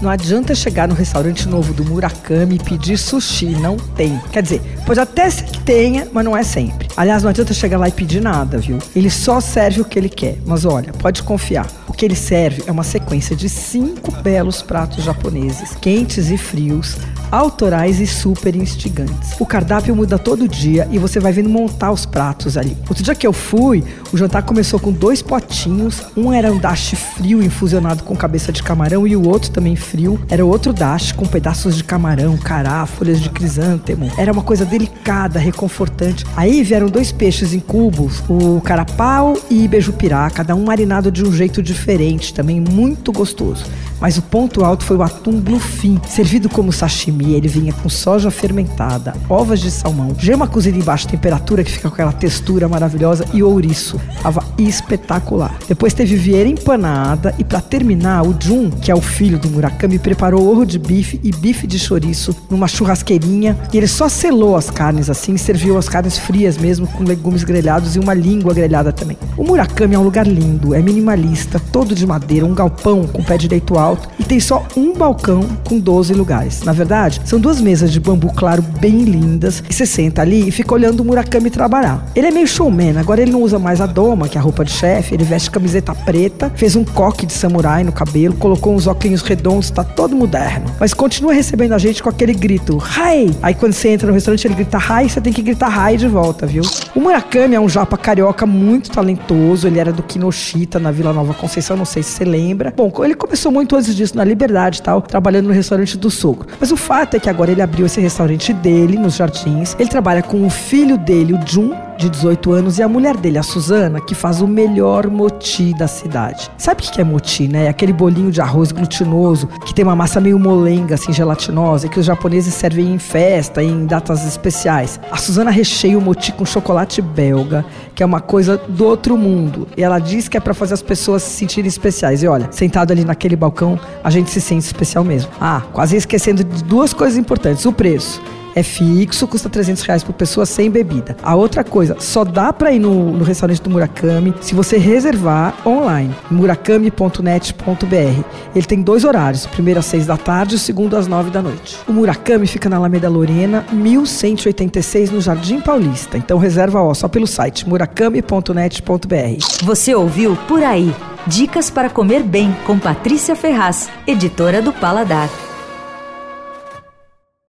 Não adianta chegar no restaurante novo do Murakami e pedir sushi, não tem. Quer dizer, pode até ser que tenha, mas não é sempre. Aliás, não adianta chegar lá e pedir nada, viu? Ele só serve o que ele quer. Mas olha, pode confiar. O que ele serve é uma sequência de cinco belos pratos japoneses, quentes e frios, autorais e super instigantes. O cardápio muda todo dia e você vai vendo montar os pratos ali. Outro dia que eu fui, o jantar começou com dois potinhos. Um era um dashi frio infusionado com cabeça de camarão e o outro também frio era outro dashi com pedaços de camarão, cará, folhas de crisântemo. Era uma coisa delicada, reconfortante. Aí vieram dois peixes em cubos, o carapau e beijupirá, cada um marinado de um jeito diferente, também muito gostoso. Mas o ponto alto foi o atum bluefin, servido como sashimi. Ele vinha com soja fermentada, ovas de salmão, gema cozida em baixa temperatura que fica com aquela textura maravilhosa e ouriço. Tava espetacular. Depois teve vieira empanada e para terminar, o Jun, que é o filho do Murakami, preparou ovo de bife e bife de chouriço numa churrasqueirinha e ele só selou as carnes assim e serviu as carnes frias mesmo com legumes grelhados e uma língua grelhada também. O Murakami é um lugar lindo, é minimalista, todo de madeira, um galpão com pé direito alto e tem só um balcão com 12 lugares. Na verdade, são duas mesas de bambu claro bem lindas e você senta ali e fica olhando o Murakami trabalhar. Ele é meio showman, agora ele não usa mais a doma, que é a roupa de chefe, ele veste camiseta preta, fez um coque de samurai no cabelo, colocou uns óculos redondos, tá todo moderno. Mas continua recebendo a gente com aquele grito, hi! Aí quando você entra no restaurante ele grita hi, você tem que gritar hi de volta, viu? O Murakami é um japa carioca muito talentoso, ele era do Kinoshita na Vila Nova Conceição, não sei se você lembra. Bom, ele começou muito antes disso, na Liberdade e tal, trabalhando no restaurante do sogro. Mas o fato é que agora ele abriu esse restaurante dele, nos Jardins. Ele trabalha com o filho dele, o Jun, de 18 anos, e a mulher dele, a Suzana, que faz o melhor moti da cidade. Sabe o que é moti, né? É aquele bolinho de arroz glutinoso, que tem uma massa meio molenga, assim, gelatinosa, que os japoneses servem em festa, em datas especiais. A Suzana recheia o moti com chocolate belga, que é uma coisa do outro mundo. E ela diz que é para fazer as pessoas se sentirem especiais. E olha, sentado ali naquele balcão, a gente se sente especial mesmo. Ah, quase esquecendo de duas coisas importantes: o preço é fixo, custa 300 reais por pessoa sem bebida. A outra coisa, só dá para ir no, no, restaurante do Murakami se você reservar online, murakami.net.br. Ele tem dois horários, o primeiro às 6 da tarde e o segundo às 9 da noite. O Murakami fica na Alameda Lorena, 1186 no Jardim Paulista. Então reserva ó, só pelo site murakami.net.br. Você ouviu Por Aí. Dicas para comer bem com Patrícia Ferraz, editora do Paladar.